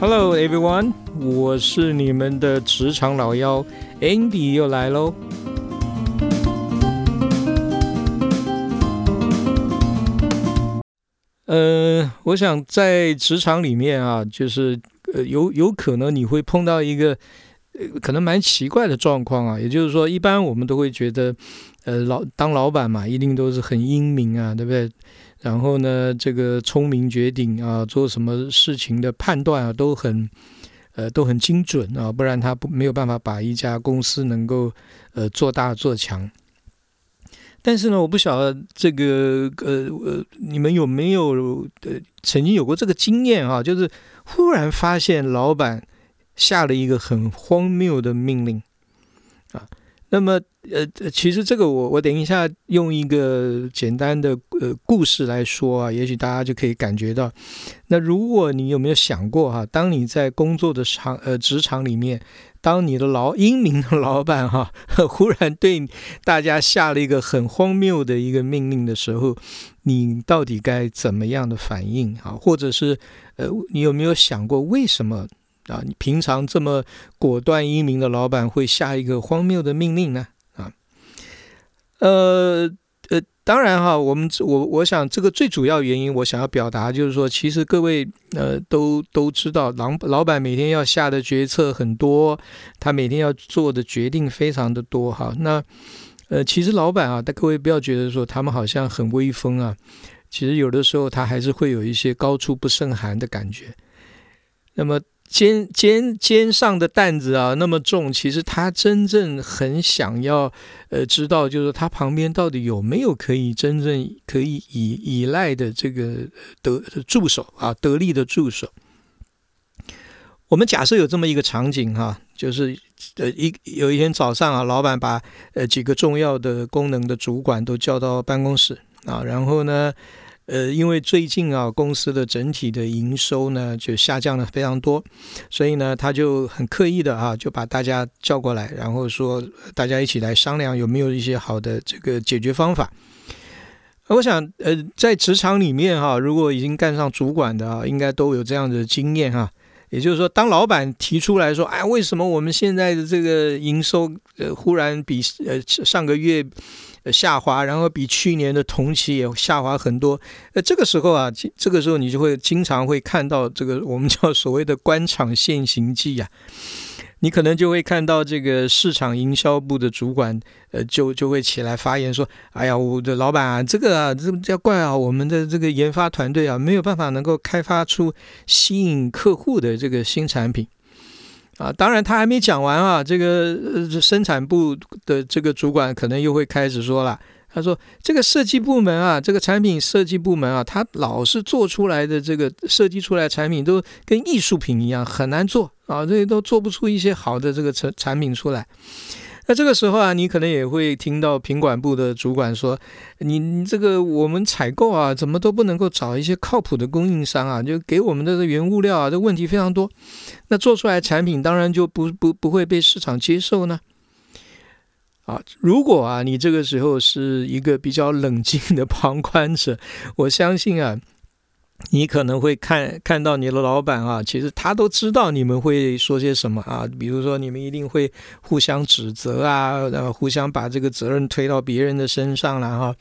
Hello everyone，我是你们的职场老妖 Andy 又来喽。呃，我想在职场里面啊，就是呃有有可能你会碰到一个可能蛮奇怪的状况啊，也就是说，一般我们都会觉得，呃老当老板嘛，一定都是很英明啊，对不对？然后呢，这个聪明绝顶啊，做什么事情的判断啊，都很，呃，都很精准啊，不然他不没有办法把一家公司能够呃做大做强。但是呢，我不晓得这个呃呃，你们有没有呃曾经有过这个经验啊？就是忽然发现老板下了一个很荒谬的命令啊。那么，呃，其实这个我我等一下用一个简单的呃故事来说啊，也许大家就可以感觉到。那如果你有没有想过哈，当你在工作的场呃职场里面，当你的老英明的老板哈，忽然对大家下了一个很荒谬的一个命令的时候，你到底该怎么样的反应啊？或者是呃，你有没有想过为什么？啊，你平常这么果断英明的老板会下一个荒谬的命令呢？啊，呃呃，当然哈，我们我我想这个最主要原因，我想要表达就是说，其实各位呃都都知道，老老板每天要下的决策很多，他每天要做的决定非常的多哈。那呃，其实老板啊，但各位不要觉得说他们好像很威风啊，其实有的时候他还是会有一些高处不胜寒的感觉。那么。肩肩肩上的担子啊那么重，其实他真正很想要，呃，知道就是他旁边到底有没有可以真正可以依依赖的这个得助手啊，得力的助手。我们假设有这么一个场景哈，就是呃一有一天早上啊，老板把呃几个重要的功能的主管都叫到办公室啊，然后呢。呃，因为最近啊，公司的整体的营收呢就下降了非常多，所以呢，他就很刻意的啊，就把大家叫过来，然后说大家一起来商量有没有一些好的这个解决方法。我想，呃，在职场里面哈，如果已经干上主管的啊，应该都有这样的经验哈。也就是说，当老板提出来说，哎，为什么我们现在的这个营收呃忽然比呃上个月。下滑，然后比去年的同期也下滑很多。呃，这个时候啊，这个时候你就会经常会看到这个我们叫所谓的官场现形记呀。你可能就会看到这个市场营销部的主管，呃，就就会起来发言说：“哎呀，我的老板啊，这个啊，这要怪啊，我们的这个研发团队啊，没有办法能够开发出吸引客户的这个新产品。”啊，当然他还没讲完啊，这个呃生产部的这个主管可能又会开始说了，他说这个设计部门啊，这个产品设计部门啊，他老是做出来的这个设计出来产品都跟艺术品一样很难做啊，这些都做不出一些好的这个产产品出来。那这个时候啊，你可能也会听到品管部的主管说：“你你这个我们采购啊，怎么都不能够找一些靠谱的供应商啊？就给我们的这原物料啊，这问题非常多。那做出来产品当然就不不不会被市场接受呢。啊，如果啊，你这个时候是一个比较冷静的旁观者，我相信啊。”你可能会看看到你的老板啊，其实他都知道你们会说些什么啊，比如说你们一定会互相指责啊，然后互相把这个责任推到别人的身上了哈。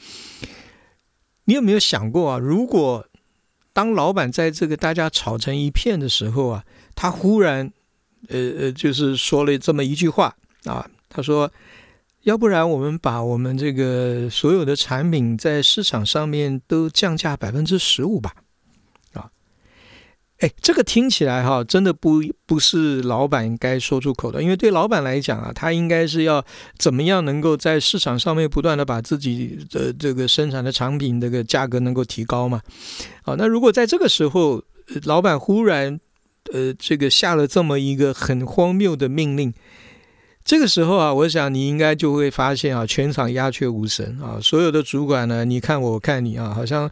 你有没有想过啊，如果当老板在这个大家吵成一片的时候啊，他忽然呃呃，就是说了这么一句话啊，他说：“要不然我们把我们这个所有的产品在市场上面都降价百分之十五吧。”哎，这个听起来哈，真的不不是老板该说出口的，因为对老板来讲啊，他应该是要怎么样能够在市场上面不断的把自己的这个生产的产品这个价格能够提高嘛。好，那如果在这个时候，老板忽然呃这个下了这么一个很荒谬的命令。这个时候啊，我想你应该就会发现啊，全场鸦雀无声啊，所有的主管呢，你看我看你啊，好像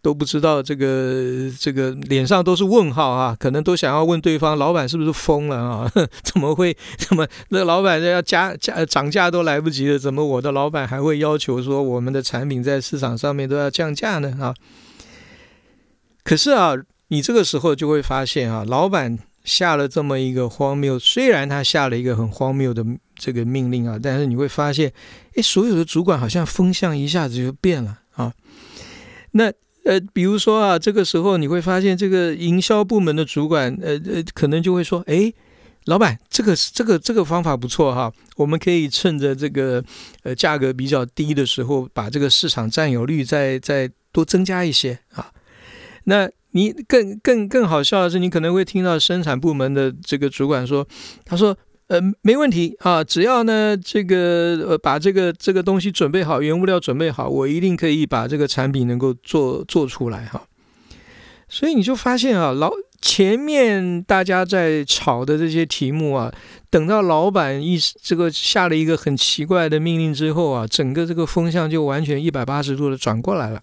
都不知道这个这个脸上都是问号啊，可能都想要问对方老板是不是疯了啊？怎么会？怎么那老板要加价涨价都来不及了，怎么我的老板还会要求说我们的产品在市场上面都要降价呢？啊？可是啊，你这个时候就会发现啊，老板下了这么一个荒谬，虽然他下了一个很荒谬的这个命令啊，但是你会发现，哎，所有的主管好像风向一下子就变了啊。那呃，比如说啊，这个时候你会发现，这个营销部门的主管，呃呃，可能就会说，哎，老板，这个这个这个方法不错哈，我们可以趁着这个呃价格比较低的时候，把这个市场占有率再再多增加一些啊。那你更更更好笑的是，你可能会听到生产部门的这个主管说：“他说，呃，没问题啊，只要呢这个呃把这个这个东西准备好，原物料准备好，我一定可以把这个产品能够做做出来哈。”所以你就发现啊，老前面大家在吵的这些题目啊，等到老板一这个下了一个很奇怪的命令之后啊，整个这个风向就完全一百八十度的转过来了。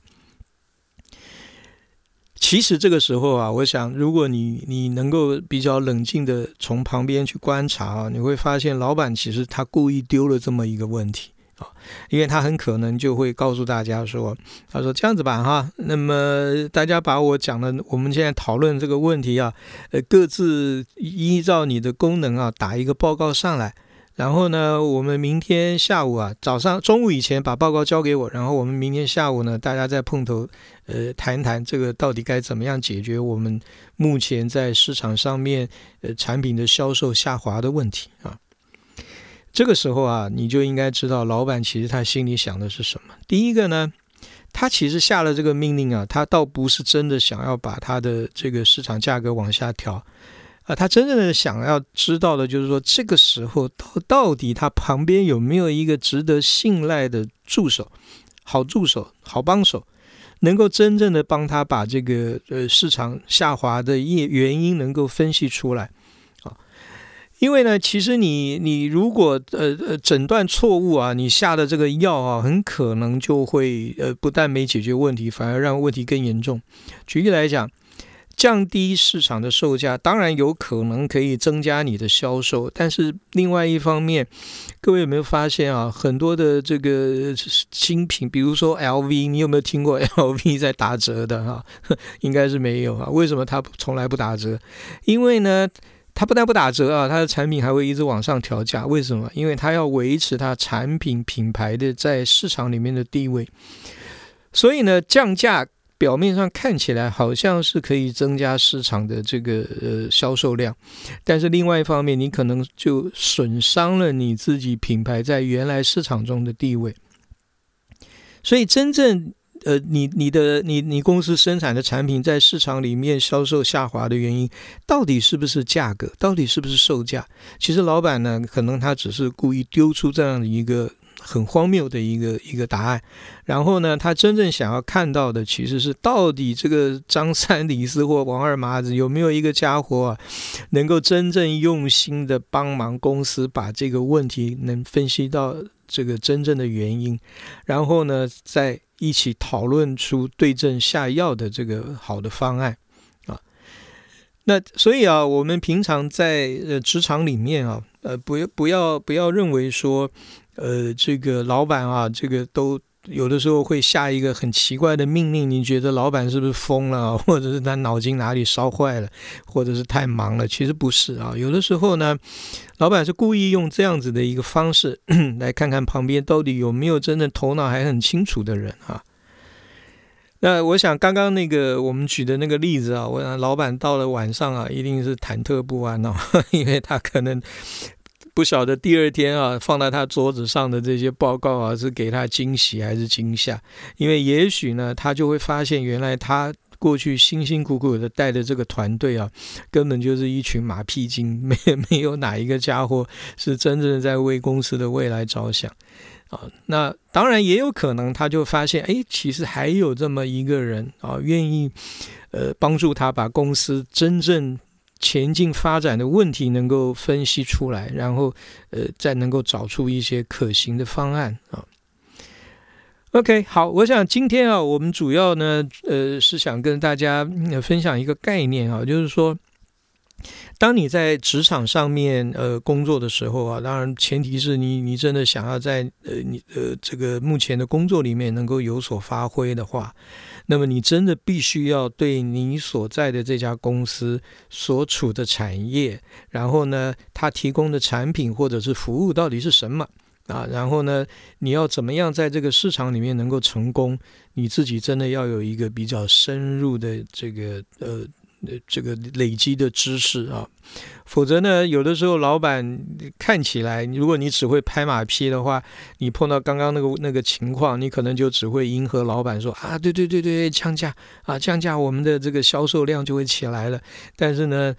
其实这个时候啊，我想，如果你你能够比较冷静的从旁边去观察啊，你会发现老板其实他故意丢了这么一个问题啊，因为他很可能就会告诉大家说，他说这样子吧哈，那么大家把我讲的我们现在讨论这个问题啊，呃，各自依照你的功能啊，打一个报告上来。然后呢，我们明天下午啊，早上、中午以前把报告交给我。然后我们明天下午呢，大家再碰头，呃，谈谈这个到底该怎么样解决我们目前在市场上面呃产品的销售下滑的问题啊。这个时候啊，你就应该知道老板其实他心里想的是什么。第一个呢，他其实下了这个命令啊，他倒不是真的想要把他的这个市场价格往下调。啊，他真正的想要知道的就是说，这个时候到到底他旁边有没有一个值得信赖的助手，好助手、好帮手，能够真正的帮他把这个呃市场下滑的业原因能够分析出来啊。因为呢，其实你你如果呃呃诊断错误啊，你下的这个药啊，很可能就会呃不但没解决问题，反而让问题更严重。举例来讲。降低市场的售价，当然有可能可以增加你的销售，但是另外一方面，各位有没有发现啊？很多的这个新品，比如说 LV，你有没有听过 LV 在打折的哈？应该是没有啊。为什么它从来不打折？因为呢，它不但不打折啊，它的产品还会一直往上调价。为什么？因为它要维持它产品品牌的在市场里面的地位，所以呢，降价。表面上看起来好像是可以增加市场的这个呃销售量，但是另外一方面，你可能就损伤了你自己品牌在原来市场中的地位。所以，真正呃，你你的你你公司生产的产品在市场里面销售下滑的原因，到底是不是价格？到底是不是售价？其实老板呢，可能他只是故意丢出这样的一个。很荒谬的一个一个答案，然后呢，他真正想要看到的其实是到底这个张三李四或王二麻子有没有一个家伙啊，能够真正用心的帮忙公司把这个问题能分析到这个真正的原因，然后呢，再一起讨论出对症下药的这个好的方案啊。那所以啊，我们平常在呃职场里面啊，呃，不要不要不要认为说。呃，这个老板啊，这个都有的时候会下一个很奇怪的命令，你觉得老板是不是疯了，或者是他脑筋哪里烧坏了，或者是太忙了？其实不是啊，有的时候呢，老板是故意用这样子的一个方式，来看看旁边到底有没有真的头脑还很清楚的人啊。那我想刚刚那个我们举的那个例子啊，我想老板到了晚上啊，一定是忐忑不安哦，因为他可能。不晓得第二天啊，放在他桌子上的这些报告啊，是给他惊喜还是惊吓？因为也许呢，他就会发现，原来他过去辛辛苦苦的带的这个团队啊，根本就是一群马屁精，没没有哪一个家伙是真正在为公司的未来着想啊。那当然也有可能，他就发现，哎，其实还有这么一个人啊，愿意呃帮助他把公司真正。前进发展的问题能够分析出来，然后呃再能够找出一些可行的方案啊。OK，好，我想今天啊，我们主要呢呃是想跟大家分享一个概念啊，就是说当你在职场上面呃工作的时候啊，当然前提是你你真的想要在呃你呃这个目前的工作里面能够有所发挥的话，那么你真的必须要对你所在的这家公司所处的产业，然后呢，它提供的产品或者是服务到底是什么啊？然后呢，你要怎么样在这个市场里面能够成功？你自己真的要有一个比较深入的这个呃。这个累积的知识啊，否则呢，有的时候老板看起来，如果你只会拍马屁的话，你碰到刚刚那个那个情况，你可能就只会迎合老板说啊，对对对对，降价啊，降价，我们的这个销售量就会起来了。但是呢，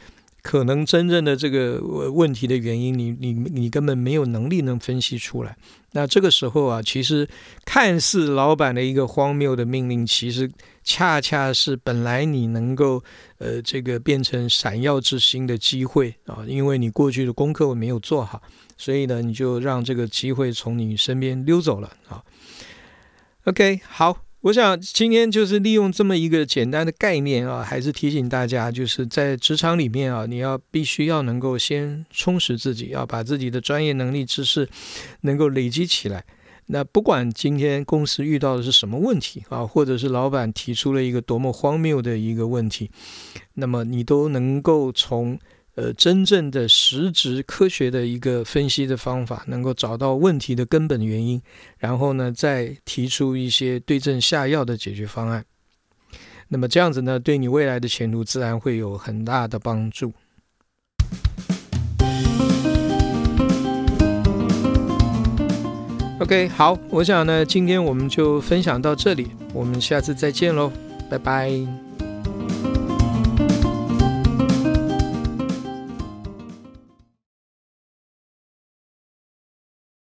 可能真正的这个问题的原因，你你你根本没有能力能分析出来。那这个时候啊，其实看似老板的一个荒谬的命令，其实恰恰是本来你能够呃这个变成闪耀之星的机会啊，因为你过去的功课没有做好，所以呢，你就让这个机会从你身边溜走了啊。OK，好。我想今天就是利用这么一个简单的概念啊，还是提醒大家，就是在职场里面啊，你要必须要能够先充实自己，要把自己的专业能力、知识能够累积起来。那不管今天公司遇到的是什么问题啊，或者是老板提出了一个多么荒谬的一个问题，那么你都能够从。呃，真正的实质科学的一个分析的方法，能够找到问题的根本原因，然后呢，再提出一些对症下药的解决方案。那么这样子呢，对你未来的前途自然会有很大的帮助。OK，好，我想呢，今天我们就分享到这里，我们下次再见喽，拜拜。